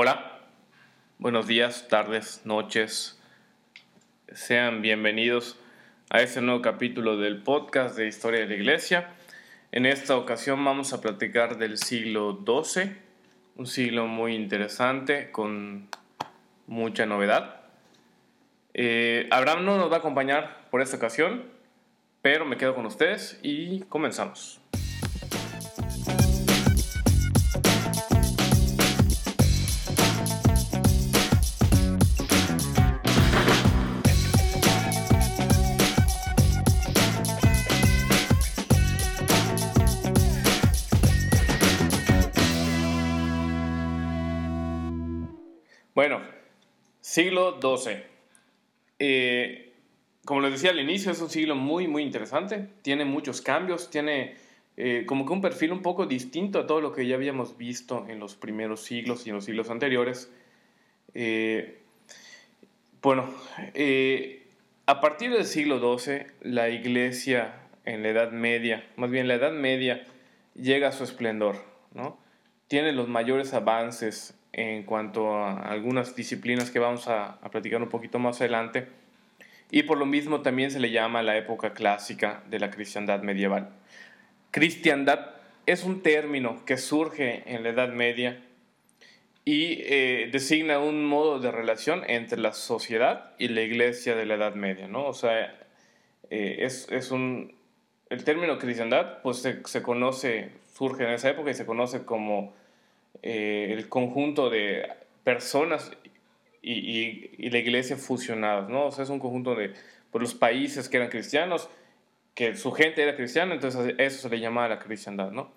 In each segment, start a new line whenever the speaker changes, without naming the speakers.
Hola, buenos días, tardes, noches. Sean bienvenidos a este nuevo capítulo del podcast de Historia de la Iglesia. En esta ocasión vamos a platicar del siglo XII, un siglo muy interesante con mucha novedad. Eh, Abraham no nos va a acompañar por esta ocasión, pero me quedo con ustedes y comenzamos. Siglo XII. Eh, como les decía al inicio, es un siglo muy, muy interesante. Tiene muchos cambios, tiene eh, como que un perfil un poco distinto a todo lo que ya habíamos visto en los primeros siglos y en los siglos anteriores. Eh, bueno, a partir del siglo XII, la iglesia en la Edad Media, más bien la Edad Media, llega a su esplendor, ¿no? Tiene los mayores avances en cuanto a algunas disciplinas que vamos a, platicar un poquito más adelante. Y por lo mismo también se le llama la época clásica de la cristiandad medieval. Cristiandad es un término que surge en la Edad Media y eh, designa un modo de relación entre la sociedad y la iglesia de la Edad Media, ¿no? O sea, eh, es, es, un... El término cristiandad, pues se, se, conoce, surge en esa época y se conoce como eh, el conjunto de personas y, y, la iglesia fusionadas, ¿no? O sea, es un conjunto de pues, los países que eran cristianos, que su gente era cristiana, entonces eso se le llamaba la cristiandad, ¿no?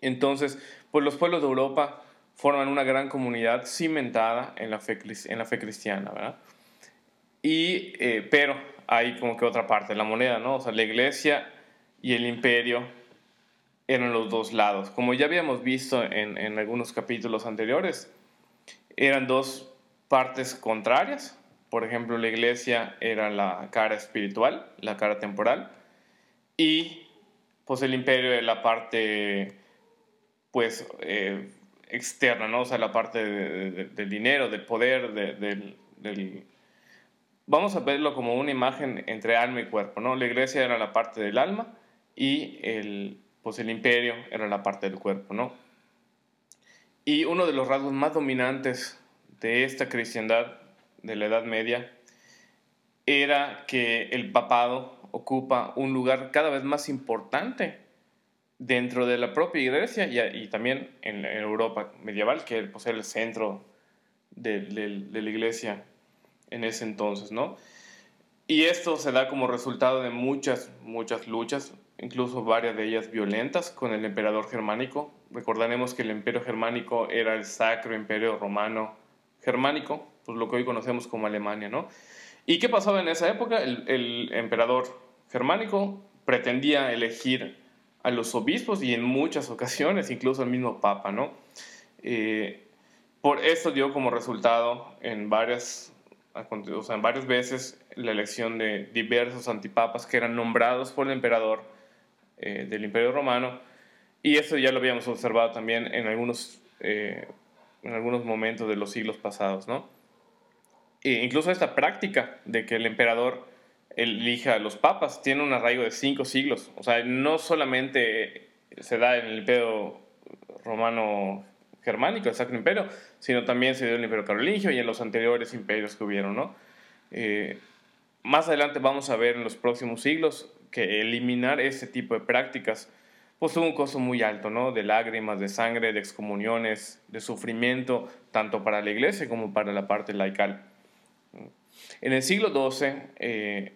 Entonces, pues los pueblos de Europa forman una gran comunidad cimentada en la fe, en la fe cristiana, ¿verdad? Y, eh, pero hay como que otra parte, la moneda, ¿no? O sea, la iglesia y el imperio eran los dos lados. Como ya habíamos visto en, en algunos capítulos anteriores, eran dos partes contrarias. Por ejemplo, la iglesia era la cara espiritual, la cara temporal, y pues el imperio era la parte pues eh, externa, ¿no? O sea, la parte del dinero, del poder, del, del, Vamos a verlo como una imagen entre alma y cuerpo, ¿no? La iglesia era la parte del alma y el, pues el imperio era la parte del cuerpo, ¿no? Y uno de los rasgos más dominantes de esta cristiandad de la Edad Media era que el papado ocupa un lugar cada vez más importante dentro de la propia iglesia y, también en, Europa medieval, que pues, el centro de, la iglesia en ese entonces, ¿no? Y esto se da como resultado de muchas, muchas luchas incluso varias de ellas violentas, con el emperador germánico. Recordaremos que el imperio germánico era el sacro imperio romano germánico, pues lo que hoy conocemos como Alemania, ¿no? ¿Y qué pasaba en esa época? El, emperador germánico pretendía elegir a los obispos y en muchas ocasiones incluso al mismo papa, ¿no? Eh, por esto dio como resultado en varias, o sea, en varias veces la elección de diversos antipapas que eran nombrados por el emperador eh, del Imperio Romano. Y eso ya lo habíamos observado también en algunos, eh, en algunos momentos de los siglos pasados, ¿no? E incluso esta práctica de que el emperador elija a los papas tiene un arraigo de cinco siglos. O sea, no solamente se da en el Imperio Romano Germánico, el Sacro Imperio, sino también se dio en el Imperio Carolingio y en los anteriores imperios que hubieron, ¿no? Eh, más adelante vamos a ver en los próximos siglos que eliminar ese tipo de prácticas pues tuvo un costo muy alto, ¿no? De lágrimas, de sangre, de excomuniones, de sufrimiento, tanto para la iglesia como para la parte laical. En el siglo XII, eh,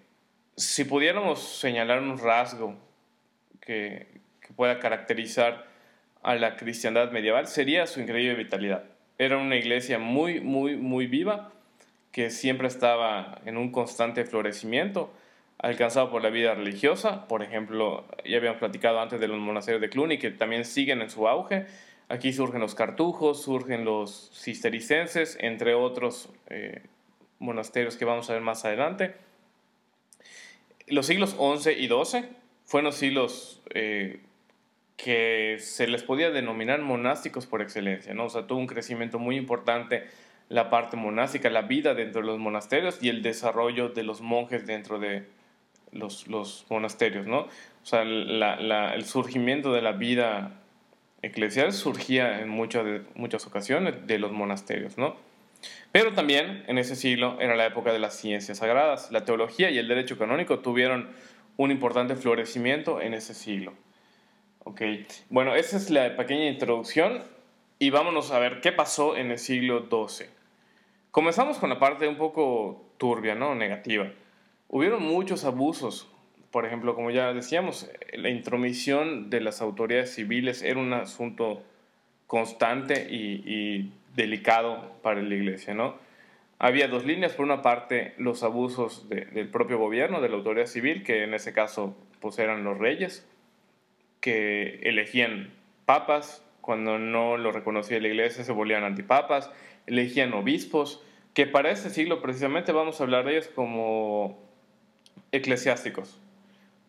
si pudiéramos señalar un rasgo que, que pueda caracterizar a la cristiandad medieval, sería su increíble vitalidad. Era una iglesia muy, muy, muy viva, que siempre estaba en un constante florecimiento, alcanzado por la vida religiosa. Por ejemplo, ya habíamos platicado antes de los monasterios de Cluny, que también siguen en su auge. Aquí surgen los cartujos, surgen los cistericenses, entre otros eh, monasterios que vamos a ver más adelante. Los siglos XI y XII fueron siglos eh, que se les podía denominar monásticos por excelencia, ¿no? O sea, tuvo un crecimiento muy importante la parte monástica, la vida dentro de los monasterios y el desarrollo de los monjes dentro de los, los monasterios, ¿no? O sea, el surgimiento de la vida eclesial surgía en muchas, muchas ocasiones de los monasterios, ¿no? Pero también en ese siglo era la época de las ciencias sagradas. La teología y el derecho canónico tuvieron un importante florecimiento en ese siglo. Ok, bueno, esa es la pequeña introducción y vámonos a ver qué pasó en el siglo XII. Comenzamos con la parte un poco turbia, ¿no? Negativa. Hubieron muchos abusos. Por ejemplo, como ya decíamos, la intromisión de las autoridades civiles era un asunto constante y, delicado para la iglesia, ¿no? Había dos líneas. Por una parte, los abusos del propio gobierno, de la autoridad civil, que en ese caso pues eran los reyes, que elegían papas, cuando no lo reconocía la iglesia se volvían antipapas, elegían obispos, que para este siglo precisamente vamos a hablar de ellos como eclesiásticos.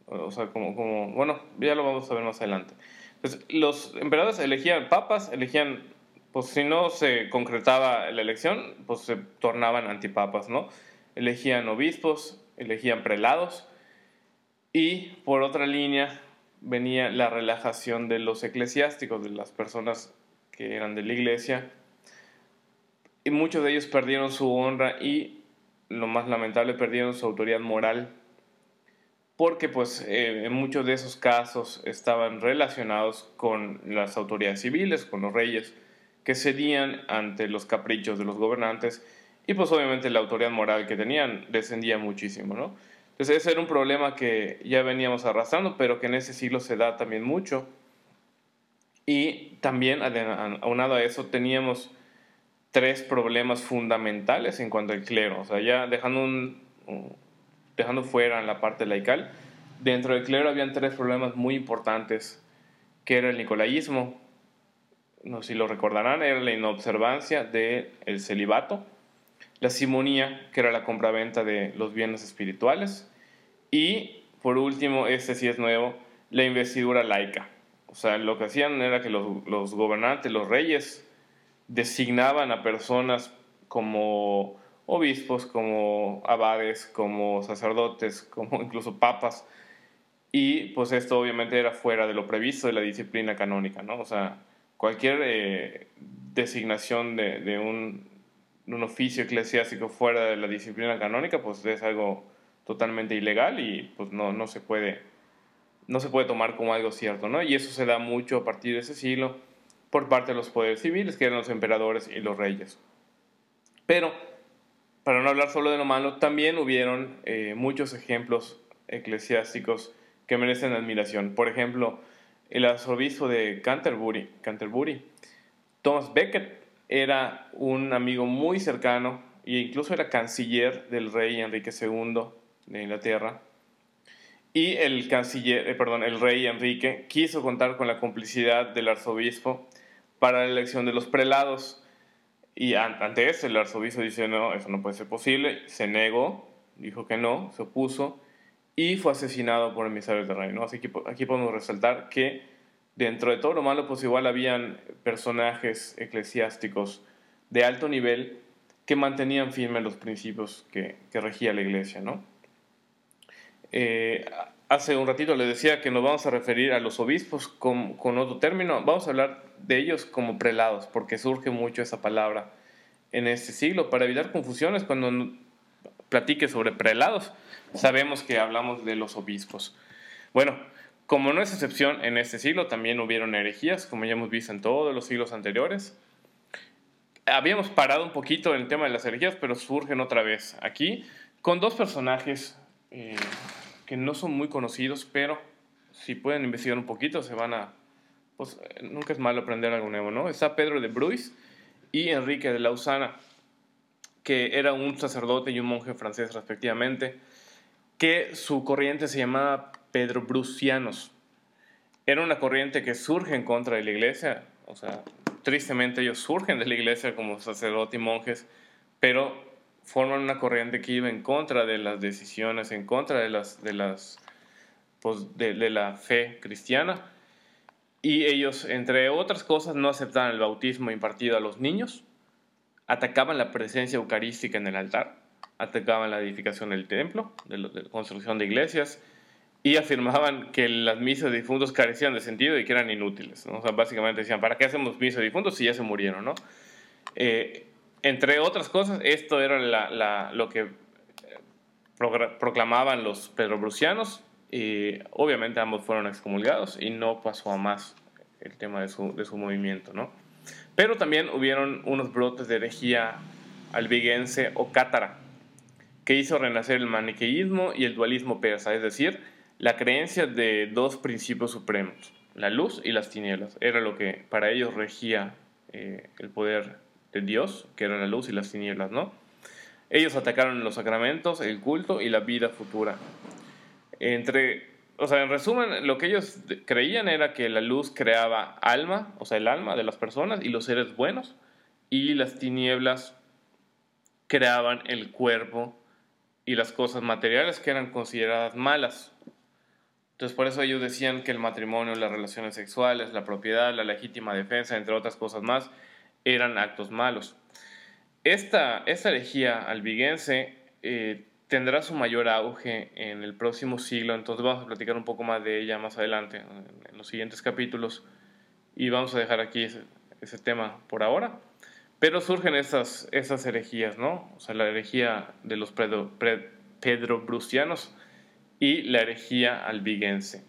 O sea, como, como, bueno, ya lo vamos a ver más adelante. Entonces, los emperadores elegían papas, elegían, pues si no se concretaba la elección, pues se tornaban antipapas, ¿no? Elegían obispos, elegían prelados, y por otra línea venía la relajación de los eclesiásticos, de las personas que eran de la iglesia, y muchos de ellos perdieron su honra y, lo más lamentable, perdieron su autoridad moral, porque pues eh, en muchos de esos casos estaban relacionados con las autoridades civiles, con los reyes, que cedían ante los caprichos de los gobernantes, y pues obviamente la autoridad moral que tenían descendía muchísimo, ¿no? Entonces ese era un problema que ya veníamos arrastrando, pero que en ese siglo se da también mucho. Y también, aunado a eso, teníamos tres problemas fundamentales en cuanto al clero. O sea, ya dejando, un, dejando fuera la parte laical, dentro del clero habían tres problemas muy importantes, que era el nicolaísmo, no sé si lo recordarán, era la inobservancia del celibato, la simonía, que era la compraventa de los bienes espirituales, y por último, este sí es nuevo, la investidura laica. O sea, lo que hacían era que los, los gobernantes, los reyes, designaban a personas como obispos, como abades, como sacerdotes, como incluso papas. Y pues esto obviamente era fuera de lo previsto de la disciplina canónica, ¿no? O sea, cualquier eh, designación de, de, un, un, oficio eclesiástico fuera de la disciplina canónica, pues es algo totalmente ilegal y pues no, no, se puede, no se puede tomar como algo cierto, ¿no? Y eso se da mucho a partir de ese siglo por parte de los poderes civiles, que eran los emperadores y los reyes. Pero, para no hablar solo de lo malo, también hubieron eh, muchos ejemplos eclesiásticos que merecen admiración. Por ejemplo, el arzobispo de Canterbury, Canterbury, Thomas Becket, era un amigo muy cercano e incluso era canciller del rey Enrique II de Inglaterra. Y el canciller, eh, perdón, el rey Enrique quiso contar con la complicidad del arzobispo para la elección de los prelados. Y ante eso el arzobispo dice, no, eso no puede ser posible. Se negó, dijo que no, se opuso y fue asesinado por emisarios del rey. ¿no? Así que aquí podemos resaltar que dentro de todo lo malo, pues igual habían personajes eclesiásticos de alto nivel que mantenían firmes los principios que, que regía la iglesia, ¿no? Eh, hace un ratito les decía que nos vamos a referir a los obispos con, otro término. Vamos a hablar de ellos como prelados, porque surge mucho esa palabra en este siglo. Para evitar confusiones, cuando platique sobre prelados, sabemos que hablamos de los obispos. Bueno, como no es excepción en este siglo, también hubieron herejías, como ya hemos visto en todos los siglos anteriores. Habíamos parado un poquito en el tema de las herejías, pero surgen otra vez aquí con dos personajes eh, que no son muy conocidos, pero si pueden investigar un poquito se van a... Pues nunca es malo aprender algo nuevo, ¿no? Está Pedro de Bruys y Enrique de Lausana, que era un sacerdote y un monje francés respectivamente, que su corriente se llamaba Pedro Brucianos. Era una corriente que surge en contra de la iglesia, o sea, tristemente ellos surgen de la iglesia como sacerdotes y monjes, pero forman una corriente que iba en contra de las decisiones, en contra de, las, de, las, pues, de, la fe cristiana. Y ellos, entre otras cosas, no aceptaban el bautismo impartido a los niños, atacaban la presencia eucarística en el altar, atacaban la edificación del templo, de la construcción de iglesias, y afirmaban que las misas de difuntos carecían de sentido y que eran inútiles. O sea, básicamente decían, ¿para qué hacemos misas de difuntos si ya se murieron? ¿no? Eh, entre otras cosas, esto era lo que eh, proclamaban los pedrobrucianos y obviamente ambos fueron excomulgados y no pasó a más el tema de su, movimiento. ¿no? Pero también hubieron unos brotes de herejía albiguense o cátara que hizo renacer el maniqueísmo y el dualismo persa, es decir, la creencia de dos principios supremos, la luz y las tinieblas. Era lo que para ellos regía eh, el poder de Dios, que era la luz y las tinieblas, ¿no? Ellos atacaron los sacramentos, el culto y la vida futura. Entre, o sea, en resumen, lo que ellos creían era que la luz creaba alma, o sea, el alma de las personas y los seres buenos, y las tinieblas creaban el cuerpo y las cosas materiales que eran consideradas malas. Entonces por eso ellos decían que el matrimonio, las relaciones sexuales, la propiedad, la legítima defensa, entre otras cosas más, eran actos malos. Esta, esta herejía albiguense eh, tendrá su mayor auge en el próximo siglo, entonces vamos a platicar un poco más de ella más adelante, en los siguientes capítulos, y vamos a dejar aquí ese, tema por ahora. Pero surgen esas, esas herejías, ¿no? O sea, la herejía de los pedro, pedrobrucianos, y la herejía albiguense.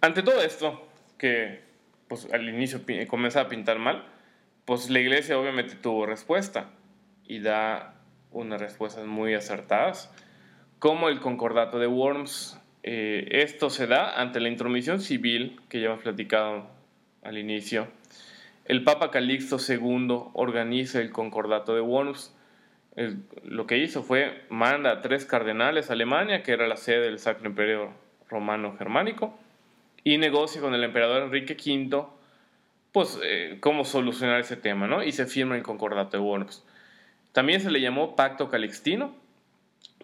Ante todo esto, que pues, al inicio comienza a pintar mal, pues la iglesia obviamente tuvo respuesta y da unas respuestas muy acertadas, como el concordato de Worms. Eh, esto se da ante la intromisión civil que ya hemos platicado al inicio. El Papa Calixto II organiza el concordato de Worms lo que hizo fue manda a tres cardenales a Alemania, que era la sede del Sacro Imperio Romano Germánico, y negocia con el emperador Enrique V, pues, eh, cómo solucionar ese tema, ¿no? Y se firma el Concordato de Worms. También se le llamó Pacto Calixtino,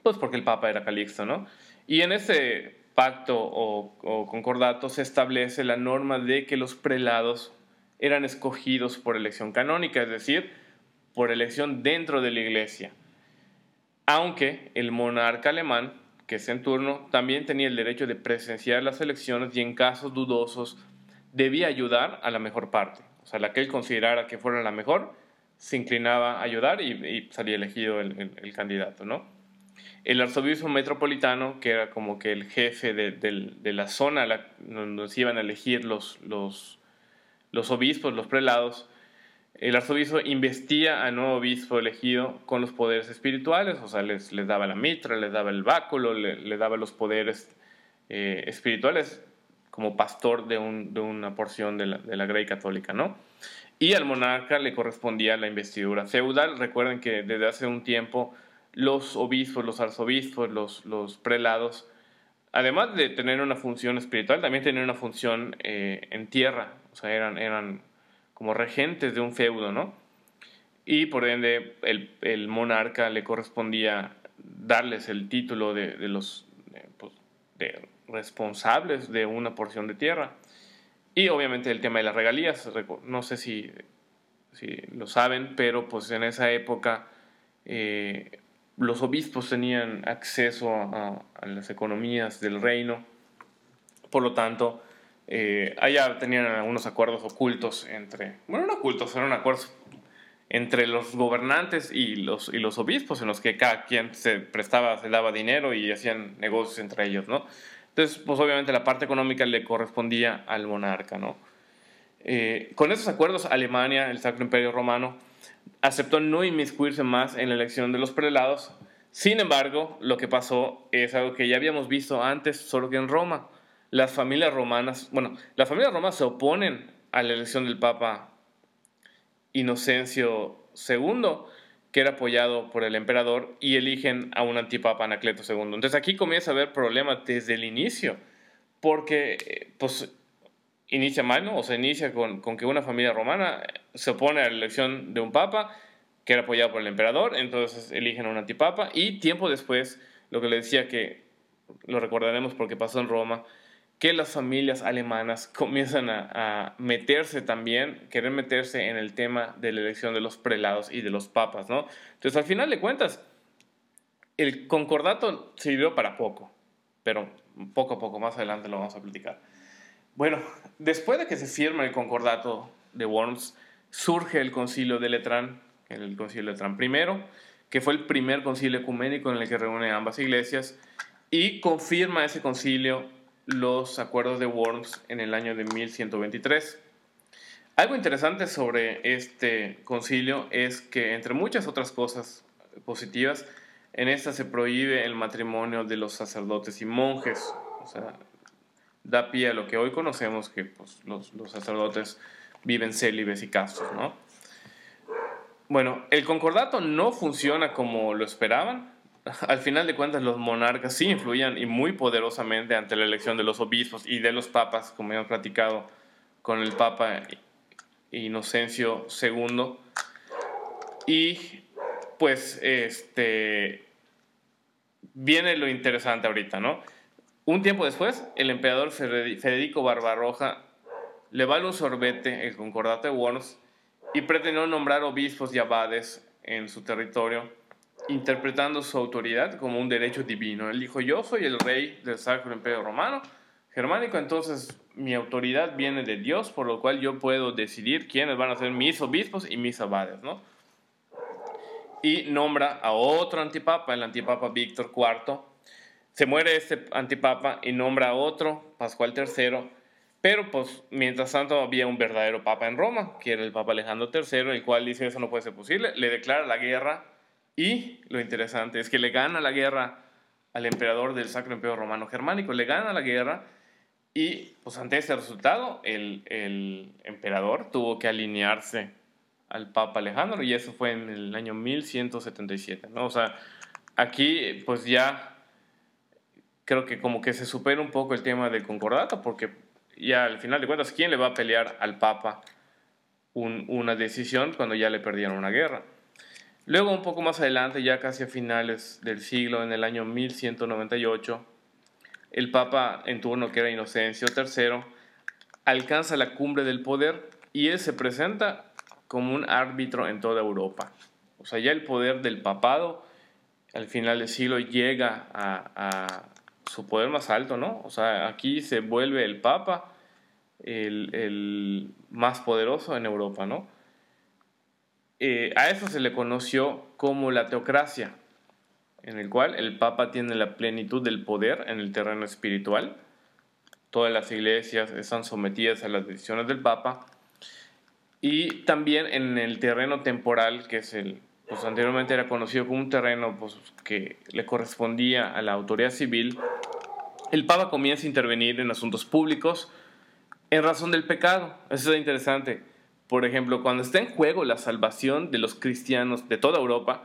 pues porque el Papa era Calixto, ¿no? Y en ese pacto o, o concordato se establece la norma de que los prelados eran escogidos por elección canónica, es decir, por elección dentro de la iglesia. Aunque el monarca alemán, que es en turno, también tenía el derecho de presenciar las elecciones y en casos dudosos debía ayudar a la mejor parte. O sea, la que él considerara que fuera la mejor, se inclinaba a ayudar y, salía elegido el, candidato, ¿no? El arzobispo metropolitano, que era como que el jefe de, la zona donde se iban a elegir los, obispos, los prelados, el arzobispo investía al nuevo obispo elegido con los poderes espirituales, o sea, les, les daba la mitra, les daba el báculo, le, daba los poderes eh, espirituales como pastor de, un, de una porción de la, de la, Grey Católica, ¿no? Y al monarca le correspondía la investidura feudal. Recuerden que desde hace un tiempo los obispos, los arzobispos, los, los prelados, además de tener una función espiritual, también tenían una función eh, en tierra, o sea, eran, eran como regentes de un feudo, ¿no? Y por ende el, monarca le correspondía darles el título de, los pues, responsables de una porción de tierra. Y obviamente el tema de las regalías, no sé si, si lo saben, pero pues en esa época eh, los obispos tenían acceso a, las economías del reino, por lo tanto eh, allá tenían algunos acuerdos ocultos entre, bueno, no ocultos, eran acuerdos entre los gobernantes y los, y los obispos en los que cada quien se prestaba, se daba dinero y hacían negocios entre ellos, ¿no? Entonces, pues obviamente la parte económica le correspondía al monarca, ¿no? Eh, con esos acuerdos, Alemania, el Sacro Imperio Romano, aceptó no inmiscuirse más en la elección de los prelados. Sin embargo, lo que pasó es algo que ya habíamos visto antes, solo que en Roma las familias romanas, bueno, las familias romanas se oponen a la elección del Papa Inocencio II, que era apoyado por el emperador, y eligen a un antipapa Anacleto II. Entonces aquí comienza a haber problemas desde el inicio, porque eh, pues inicia mal, ¿no? O se inicia con, con que una familia romana se opone a la elección de un papa que era apoyado por el emperador, entonces eligen a un antipapa, y tiempo después, lo que le decía que lo recordaremos porque pasó en Roma, que las familias alemanas comienzan a, meterse también, querer meterse en el tema de la elección de los prelados y de los papas, ¿no? Entonces, al final de cuentas, el concordato sirvió para poco, pero poco a poco, más adelante lo vamos a platicar. Bueno, después de que se firma el concordato de Worms, surge el concilio de Letrán, el concilio de Letrán I, que fue el primer concilio ecuménico en el que reúne ambas iglesias, y confirma ese concilio los acuerdos de Worms en el año de 1123. Algo interesante sobre este concilio es que, entre muchas otras cosas positivas, en esta se prohíbe el matrimonio de los sacerdotes y monjes. O sea, da pie a lo que hoy conocemos que pues, los, sacerdotes viven célibes y castos, ¿no? Bueno, el concordato no funciona como lo esperaban al final de cuentas los monarcas sí influían y muy poderosamente ante la elección de los obispos y de los papas, como hemos platicado con el Papa Inocencio II. Y pues este viene lo interesante ahorita, ¿no? Un tiempo después, el emperador Federico Barbarroja le vale un sorbete el concordato de Worms y pretendió nombrar obispos y abades en su territorio interpretando su autoridad como un derecho divino. Él dijo, yo soy el rey del Sacro Imperio Romano Germánico, entonces mi autoridad viene de Dios, por lo cual yo puedo decidir quiénes van a ser mis obispos y mis abades, ¿no? Y nombra a otro antipapa, el antipapa Víctor IV. Se muere este antipapa y nombra a otro, Pascual III, pero pues mientras tanto había un verdadero papa en Roma, que era el papa Alejandro III, el cual dice eso no puede ser posible, le declara la guerra y lo interesante es que le gana la guerra al emperador del Sacro Imperio Romano Germánico, le gana la guerra y pues ante ese resultado el, el emperador tuvo que alinearse al Papa Alejandro y eso fue en el año 1177, ¿no? O sea, aquí pues ya creo que como que se supera un poco el tema del concordato porque ya al final de cuentas, ¿quién le va a pelear al Papa una decisión cuando ya le perdieron una guerra? Luego, un poco más adelante, ya casi a finales del siglo, en el año 1198, el Papa en turno, que era Inocencio III, alcanza la cumbre del poder y él se presenta como un árbitro en toda Europa. O sea, ya el poder del papado al final del siglo llega a, su poder más alto, ¿no? O sea, aquí se vuelve el Papa el, el más poderoso en Europa, ¿no? Eh, a eso se le conoció como la teocracia, en el cual el Papa tiene la plenitud del poder en el terreno espiritual. Todas las iglesias están sometidas a las decisiones del Papa. Y también en el terreno temporal, que es el, pues anteriormente era conocido como un terreno pues, que le correspondía a la autoridad civil, el Papa comienza a intervenir en asuntos públicos en razón del pecado. Eso es interesante por ejemplo, cuando está en juego la salvación de los cristianos de toda Europa,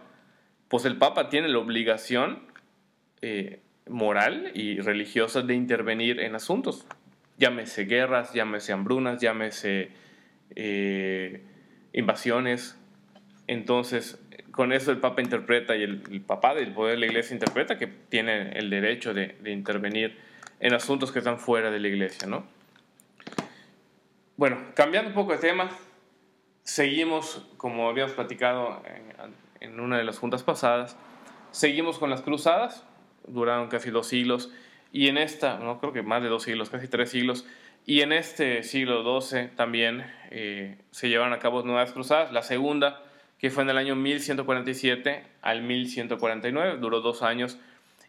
pues el Papa tiene la obligación eh, moral y religiosa de intervenir en asuntos. Llámese guerras, llámese hambrunas, llámese eh, invasiones. Entonces, con eso el Papa interpreta y el, el, Papa del poder de la Iglesia interpreta que tiene el derecho de, de intervenir en asuntos que están fuera de la Iglesia, ¿no? Bueno, cambiando un poco de tema, seguimos, como habíamos platicado en, una de las juntas pasadas, seguimos con las cruzadas, duraron casi dos siglos, y en esta, no creo que más de dos siglos, casi tres siglos, y en este siglo XII también eh, se llevaron a cabo nuevas cruzadas, la segunda, que fue en el año 1147 al 1149, duró dos años,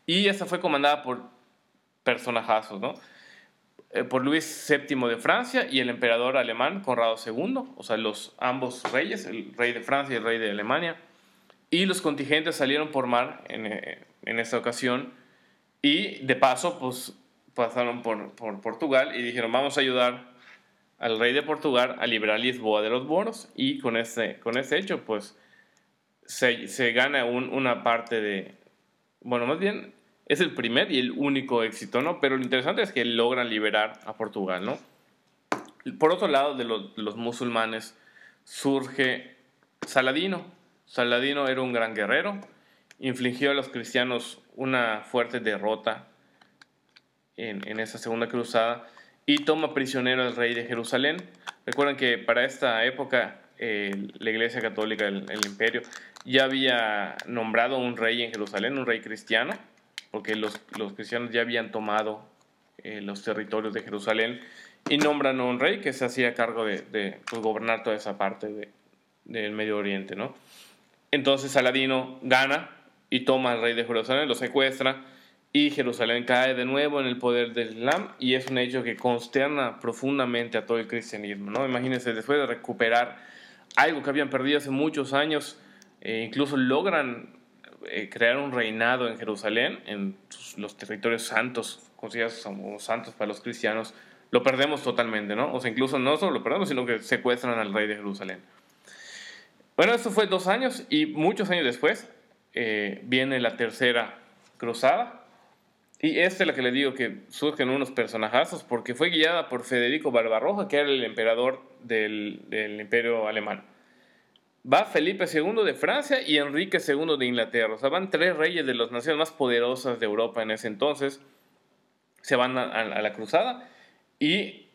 y esta fue comandada por personajazos, ¿no? Eh, por Luis VII de Francia y el emperador alemán Conrado II, o sea, los ambos reyes, el rey de Francia y el rey de Alemania. Y los contingentes salieron por mar en, eh, en esta ocasión y de paso, pues pasaron por, por, Portugal y dijeron, vamos a ayudar al rey de Portugal a liberar Lisboa de los moros y con ese, con ese hecho, pues se, se gana un, una parte de, bueno, más bien es el primer y el único éxito, ¿no? Pero lo interesante es que logran liberar a Portugal, ¿no? Por otro lado, de los, musulmanes surge Saladino. Saladino era un gran guerrero, infligió a los cristianos una fuerte derrota en, en esa segunda cruzada y toma prisionero al rey de Jerusalén. Recuerden que para esta época la Iglesia Católica, el, imperio, ya había nombrado un rey en Jerusalén, un rey cristiano, porque los, los cristianos ya habían tomado eh, los territorios de Jerusalén y nombran a un rey que se hacía cargo de, de pues, gobernar toda esa parte de, del Medio Oriente, ¿no? Entonces Saladino gana y toma al rey de Jerusalén, lo secuestra y Jerusalén cae de nuevo en el poder del Islam y es un hecho que consterna profundamente a todo el cristianismo, ¿no? Imagínense, después de recuperar algo que habían perdido hace muchos años, eh, incluso logran crear un reinado en Jerusalén, en los territorios santos, considerados como santos para los cristianos, lo perdemos totalmente, ¿no? O sea, incluso no solo lo perdemos, sino que secuestran al rey de Jerusalén. Bueno, esto fue dos años y muchos años después eh, viene la tercera cruzada. Y esta es la que le digo que surgen unos personajazos porque fue guiada por Federico Barbarroja, que era el emperador del, del imperio alemán. Va Felipe II de Francia y Enrique II de Inglaterra. O sea, van tres reyes de las naciones más poderosas de Europa en ese entonces. Se van a, la cruzada y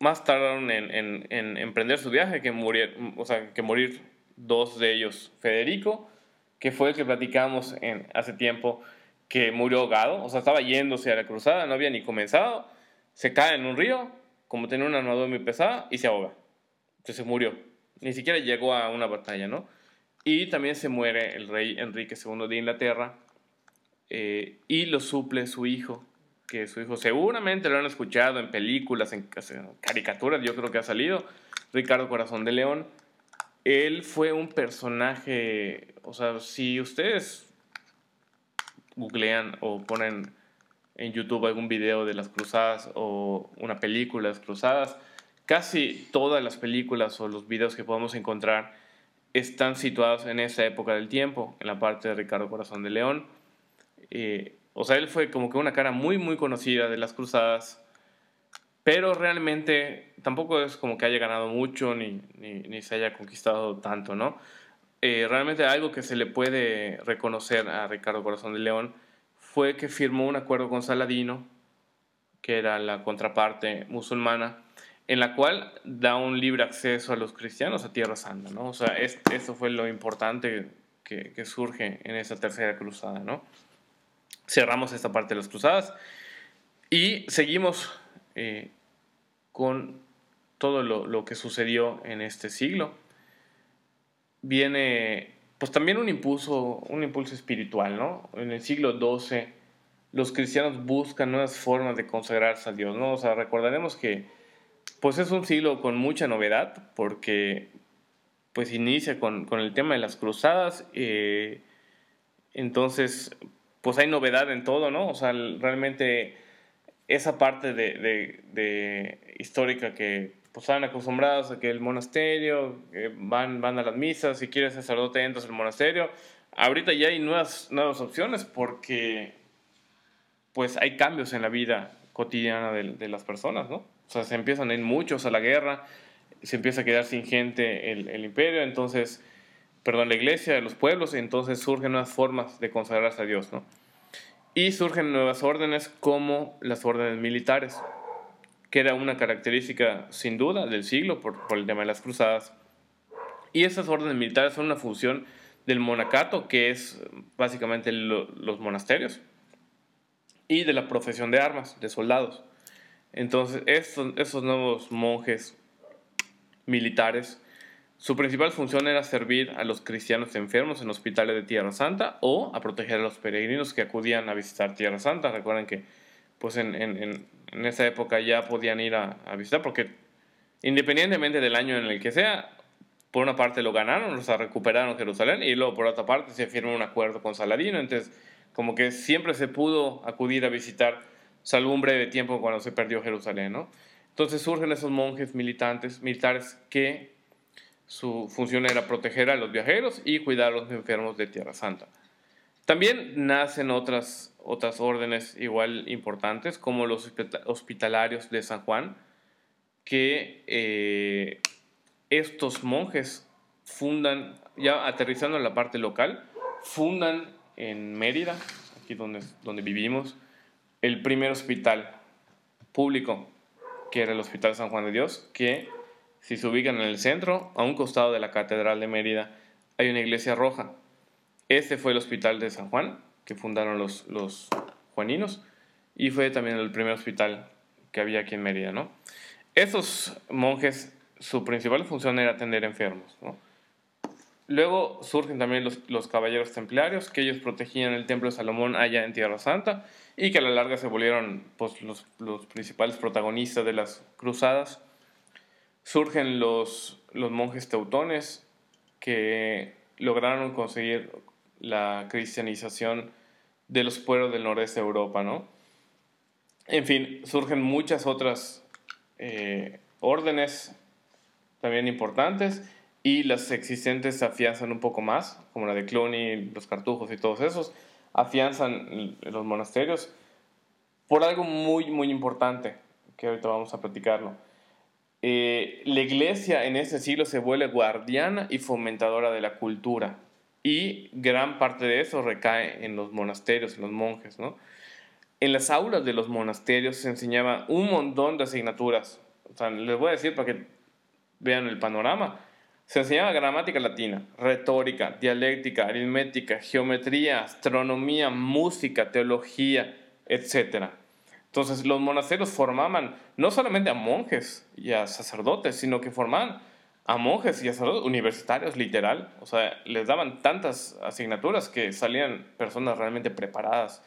más tardaron en, en, emprender su viaje que morir, o sea, que morir dos de ellos. Federico, que fue el que platicamos en, hace tiempo, que murió ahogado, o sea, estaba yéndose a la cruzada, no había ni comenzado, se cae en un río, como tenía una armadura muy pesada, y se ahoga. Entonces murió. Ni siquiera llegó a una batalla, ¿no? Y también se muere el rey Enrique II de Inglaterra, eh, y lo suple su hijo, que su hijo seguramente lo han escuchado en películas, en, caricaturas, yo creo que ha salido, Ricardo Corazón de León. Él fue un personaje, o sea, si ustedes googlean o ponen en YouTube algún video de las cruzadas o una película de las cruzadas, casi todas las películas o los videos que podemos encontrar están situados en esa época del tiempo, en la parte de Ricardo Corazón de León. Eh, o sea, él fue como que una cara muy, muy conocida de las cruzadas, pero realmente tampoco es como que haya ganado mucho ni, ni, se haya conquistado tanto, ¿no? Eh, realmente algo que se le puede reconocer a Ricardo Corazón de León fue que firmó un acuerdo con Saladino, que era la contraparte musulmana, en la cual da un libre acceso a los cristianos a Tierra Santa, ¿no? O sea, eso fue lo importante que, surge en esa tercera cruzada, ¿no? cerramos esta parte de las cruzadas y seguimos eh, con todo lo, que sucedió en este siglo. Viene pues también un impulso, un impulso espiritual, ¿no? En el siglo XII los cristianos buscan nuevas formas de consagrarse a Dios, ¿no? O sea, recordaremos que pues es un siglo con mucha novedad porque pues inicia con, el tema de las cruzadas, eh, entonces pues hay novedad en todo, ¿no? O sea, realmente esa parte de, de, histórica que pues estaban acostumbrados a que el monasterio, van, van a las misas, si quieres sacerdote entras al monasterio. Ahorita ya hay nuevas, nuevas opciones porque pues hay cambios en la vida cotidiana de, las personas, ¿no? O sea, se empiezan a ir muchos a la guerra, se empieza a quedar sin gente el, el imperio, entonces perdón, la iglesia, de los pueblos, entonces surgen nuevas formas de consagrarse a Dios, ¿no? Y surgen nuevas órdenes como las órdenes militares, que era una característica sin duda del siglo por, el tema de las cruzadas. Y esas órdenes militares son una función del monacato, que es básicamente los monasterios, y de la profesión de armas, de soldados. Entonces, estos, esos nuevos monjes militares su principal función era servir a los cristianos enfermos en hospitales de Tierra Santa o a proteger a los peregrinos que acudían a visitar Tierra Santa. Recuerden que pues en, esa época ya podían ir a, a, visitar porque independientemente del año en el que sea, por una parte lo ganaron, o sea, recuperaron Jerusalén y luego por otra parte se firmó un acuerdo con Saladino. Entonces, como que siempre se pudo acudir a visitar, salvo un breve tiempo cuando se perdió Jerusalén, ¿no? Entonces surgen esos monjes militantes, militares que su función era proteger a los viajeros y cuidar a los enfermos de Tierra Santa. También nacen otras, otras órdenes igual importantes, como los hospitalarios de San Juan, que eh, estos monjes fundan, ya aterrizando en la parte local, fundan en Mérida, aquí donde, donde vivimos, el primer hospital público, que era el Hospital San Juan de Dios, que si se ubican en el centro, a un costado de la Catedral de Mérida, hay una iglesia roja. Este fue el Hospital de San Juan, que fundaron los, los juaninos, y fue también el primer hospital que había aquí en Mérida, ¿no? Esos monjes, su principal función era atender enfermos. Luego surgen también los, caballeros templarios, que ellos protegían el templo de Salomón allá en Tierra Santa y que a la larga se volvieron pues, los, principales protagonistas de las cruzadas. Surgen los, los monjes teutones, que lograron conseguir la cristianización de los pueblos del noreste de Europa, ¿no? En fin, surgen muchas otras eh, órdenes también importantes y las existentes se afianzan un poco más, como la de Cluny, los cartujos y todos esos, afianzan los monasterios por algo muy, muy importante, que ahorita vamos a platicarlo. Eh, la iglesia en ese siglo se vuelve guardiana y fomentadora de la cultura y gran parte de eso recae en los monasterios, en los monjes, ¿no? En las aulas de los monasterios se enseñaba un montón de asignaturas. O sea, les voy a decir para que vean el panorama. Se enseñaba gramática latina, retórica, dialéctica, aritmética, geometría, astronomía, música, teología, etc. Entonces los monasterios formaban no solamente a monjes y a sacerdotes, sino que formaban a monjes y a sacerdotes universitarios, literal. O sea, les daban tantas asignaturas que salían personas realmente preparadas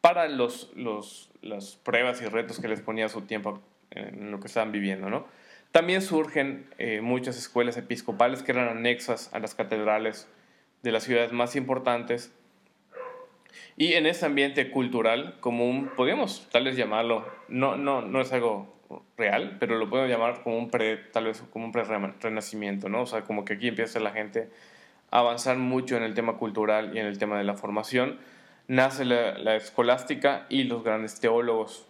para los, los, las pruebas y retos que les ponía su tiempo en lo que estaban viviendo, ¿no? También surgen eh, muchas escuelas episcopales que eran anexas a las catedrales de las ciudades más importantes. Y en ese ambiente cultural, como un, podríamos tal vez llamarlo, no, no, no es algo real, pero lo podemos llamar como un pre, tal vez como un pre-renacimiento, ¿no? O sea, como que aquí empieza la gente a avanzar mucho en el tema cultural y en el tema de la formación. Nace la escolástica y los grandes teólogos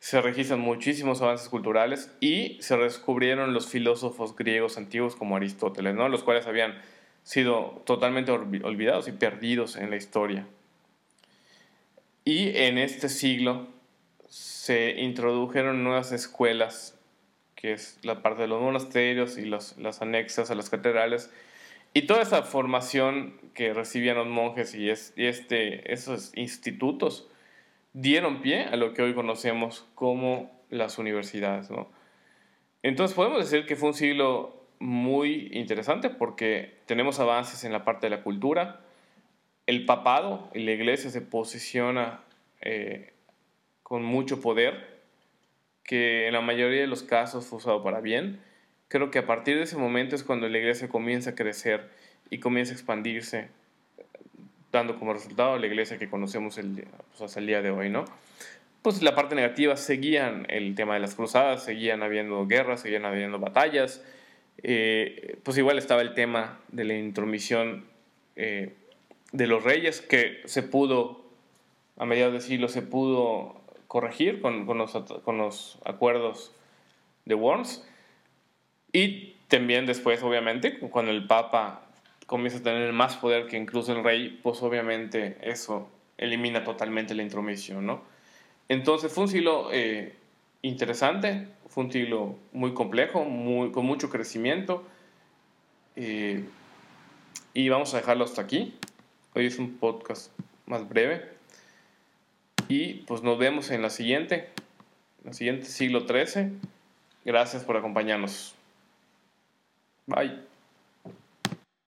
se registran muchísimos avances culturales y se descubrieron los filósofos griegos antiguos como Aristóteles, ¿no? los cuales habían sido totalmente olvidados y perdidos en la historia. Y en este siglo se introdujeron nuevas escuelas, que es la parte de los monasterios y los, las anexas a las catedrales, y toda esa formación que recibían los monjes y, y este, esos institutos dieron pie a lo que hoy conocemos como las universidades. ¿no? Entonces podemos decir que fue un siglo muy interesante porque tenemos avances en la parte de la cultura, el papado y la iglesia se posiciona eh, con mucho poder, que en la mayoría de los casos fue usado para bien. Creo que a partir de ese momento es cuando la iglesia comienza a crecer y comienza a expandirse dando como resultado la iglesia que conocemos el, pues, hasta el día de hoy, ¿no? Pues la parte negativa seguían el tema de las cruzadas, seguían habiendo guerras, seguían habiendo batallas, eh, pues igual estaba el tema de la intromisión eh, de los reyes, que se pudo, a mediados del siglo, se pudo corregir con, con, los, con los acuerdos de Worms, y también después, obviamente, cuando el Papa comienza a tener más poder que incluso el rey, pues obviamente eso elimina totalmente la intromisión, ¿no? Entonces fue un siglo eh, interesante, fue un siglo muy complejo, muy, con mucho crecimiento. Eh, y vamos a dejarlo hasta aquí. Hoy es un podcast más breve. Y pues nos vemos en la siguiente, en la siguiente siglo XIII. Gracias por acompañarnos. Bye.